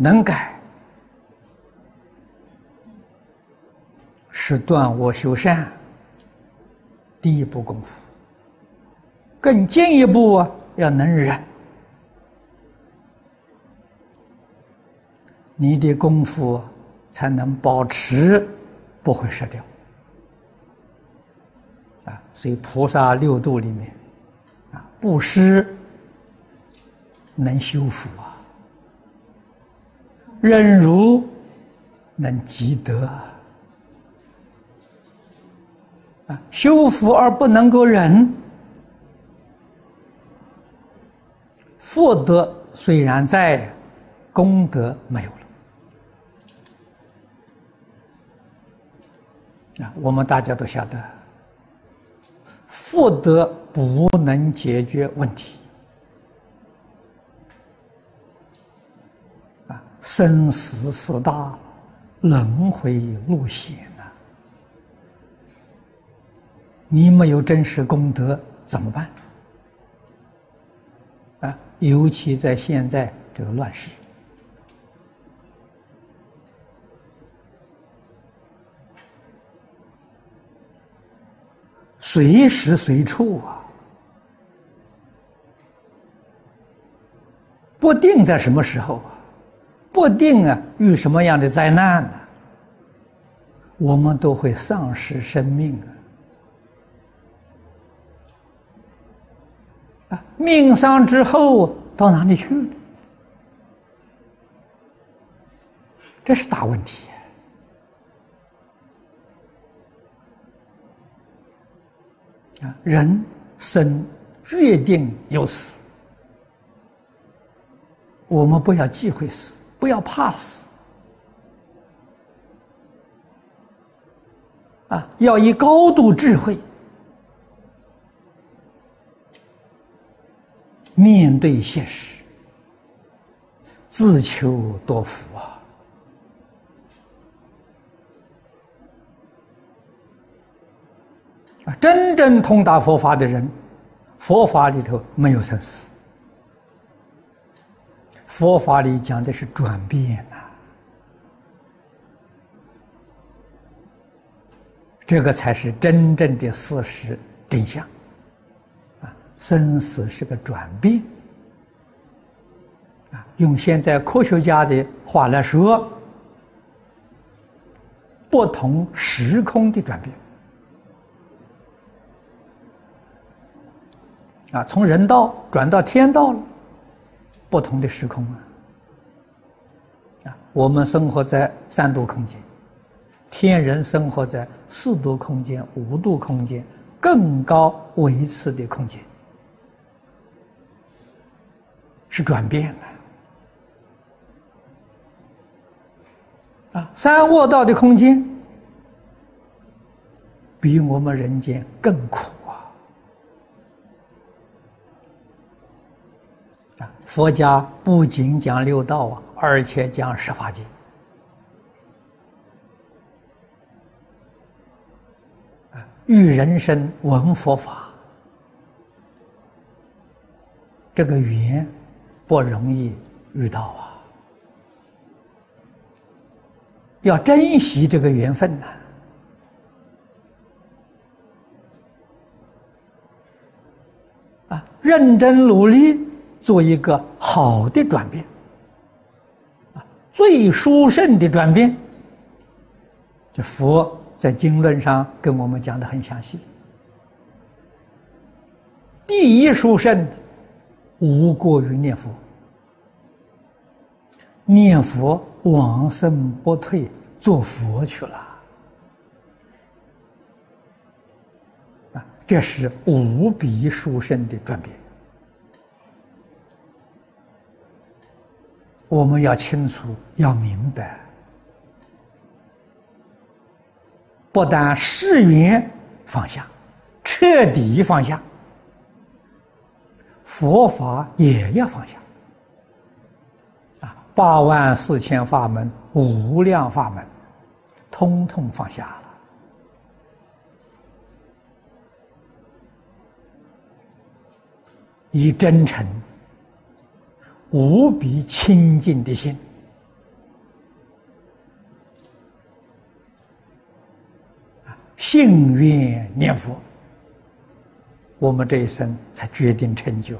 能改，是断恶修善第一步功夫。更进一步啊，要能忍，你的功夫才能保持不会失掉。啊，所以菩萨六度里面，啊，布施能修复啊，忍辱能积德啊，修复而不能够忍。福德虽然在，功德没有了。啊，我们大家都晓得，福德不能解决问题。生死事大，轮回路险呐。你没有真实功德怎么办？啊尤其在现在这个乱世，随时随处啊，不定在什么时候啊，不定啊遇什么样的灾难呢？我们都会丧失生命啊。啊，命丧之后到哪里去了？这是大问题啊！人生决定有死，我们不要忌讳死，要怕死，啊，要以高度智慧。面对现实，自求多福！啊，真正通达佛法的人，佛法里头没有生死，佛法里讲的是转变呐，这个才是真正的事实真相。啊。生死是个转变，啊，用现在科学家的话来说，不同时空的转变，啊，从人道转到天道了，不同的时空啊，啊，我们生活在三度空间，天人生活在四度空间、五度空间，更高维次的空间。是转变了啊！三卧道的空间比我们人间更苦啊！佛家不仅讲六道啊，而且讲十法界啊，遇人生闻佛法，这个缘。不容易遇到啊！要珍惜这个缘分呐！啊，认真努力做一个好的转变，啊，最殊胜的转变。这佛在经论上跟我们讲的很详细。第一殊胜。无过于念佛，念佛往生不退，做佛去了。啊，这是无比殊胜的转变。我们要清楚，要明白，不但誓愿放下，彻底放下。佛法也要放下，啊，八万四千法门，无量法门，通通放下了，以真诚、无比清净的心。啊幸运念佛我们这一生才决定成就。